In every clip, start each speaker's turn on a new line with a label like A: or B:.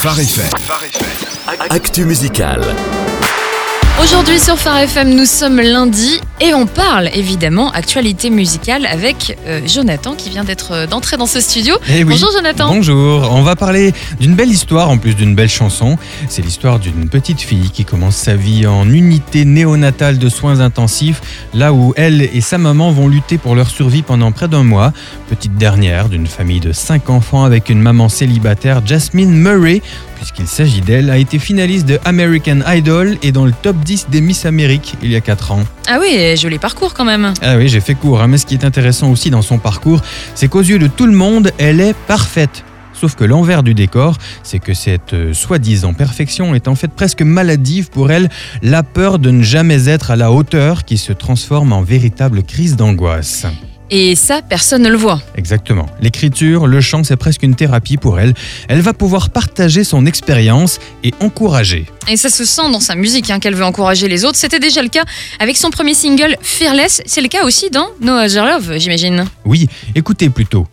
A: Phare FM. Actu musical.
B: Aujourd'hui sur Phare FM, nous sommes lundi et on parle évidemment actualité musicale avec euh, Jonathan qui vient d'être euh, d'entrer dans ce studio.
C: Eh oui.
B: Bonjour Jonathan.
C: Bonjour, on va parler d'une belle histoire en plus d'une belle chanson. C'est l'histoire d'une petite fille qui commence sa vie en unité néonatale de soins intensifs, là où elle et sa maman vont lutter pour leur survie pendant près d'un mois. Petite dernière d'une famille de 5 enfants avec une maman célibataire, Jasmine Murray, puisqu'il s'agit d'elle, a été finaliste de American Idol et dans le top 10 des Miss Amérique il y a 4 ans.
B: Ah oui, joli parcours quand même.
C: Ah oui, j'ai fait court, hein, mais ce qui est intéressant aussi dans son parcours, c'est qu'aux yeux de tout le monde, elle est parfaite. Sauf que l'envers du décor, c'est que cette euh, soi-disant perfection est en fait presque maladive pour elle, la peur de ne jamais être à la hauteur qui se transforme en véritable crise d'angoisse.
B: Et ça, personne ne le voit.
C: Exactement. L'écriture, le chant, c'est presque une thérapie pour elle. Elle va pouvoir partager son expérience et encourager.
B: Et ça se sent dans sa musique hein, qu'elle veut encourager les autres. C'était déjà le cas avec son premier single Fearless. C'est le cas aussi dans No Other Love, j'imagine.
C: Oui, écoutez plutôt.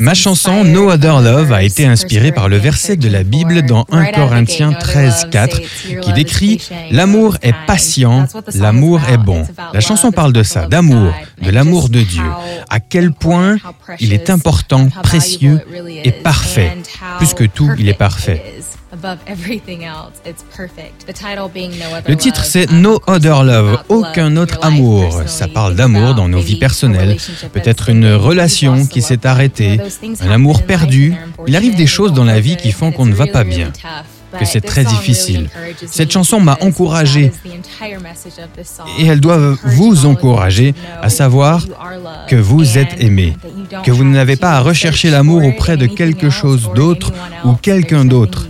C: Ma chanson No Other Love a été inspirée par le verset de la Bible dans 1 Corinthiens 13, 4 qui décrit L'amour est patient, l'amour est bon. La chanson parle de ça, d'amour, de l'amour de Dieu. À quel point il est important, précieux et parfait. Plus que tout, il est parfait. Le titre c'est No Other Love, aucun autre amour. Ça parle d'amour dans nos vies personnelles, peut-être une relation qui s'est arrêtée, un amour perdu. Il arrive des choses dans la vie qui font qu'on ne va pas bien que c'est très difficile. Cette chanson m'a encouragé et elle doit vous encourager à savoir que vous êtes aimé, que vous n'avez pas à rechercher l'amour auprès de quelque chose d'autre ou quelqu'un d'autre.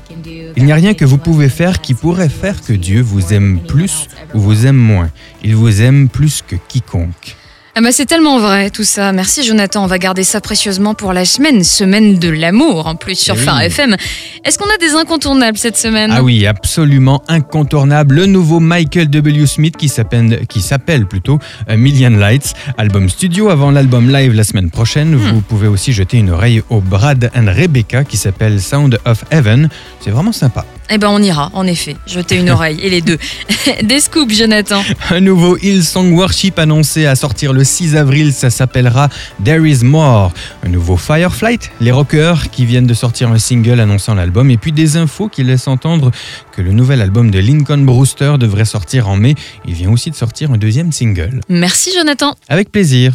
C: Il n'y a rien que vous pouvez faire qui pourrait faire que Dieu vous aime plus ou vous aime moins. Il vous aime plus que quiconque.
B: Ah bah c'est tellement vrai tout ça. Merci Jonathan, on va garder ça précieusement pour la semaine, semaine de l'amour en plus sur
C: Eh oui.
B: Phare FM. Est-ce qu'on a des incontournables cette semaine?
C: Ah oui, absolument incontournable. Le nouveau Michael W. Smith qui s'appelle, qui s'appelle plutôt Million Lights, album studio avant l'album live la semaine prochaine. Vous pouvez aussi jeter une oreille au Brad and Rebecca qui s'appelle Sound of Heaven. C'est vraiment sympa.
B: Eh ben on ira, en effet. Jeter une oreille et les deux. des scoops Jonathan.
C: Un nouveau Hillsong Worship annoncé à sortir le 6 avril, ça s'appellera There Is More. Un nouveau Fireflight, les rockers qui viennent de sortir un single annonçant l'album, et puis des infos qui laissent entendre que le nouvel album de Lincoln Brewster devrait sortir en mai. Il vient aussi de sortir un deuxième single.
B: Merci Jonathan.
C: Avec plaisir.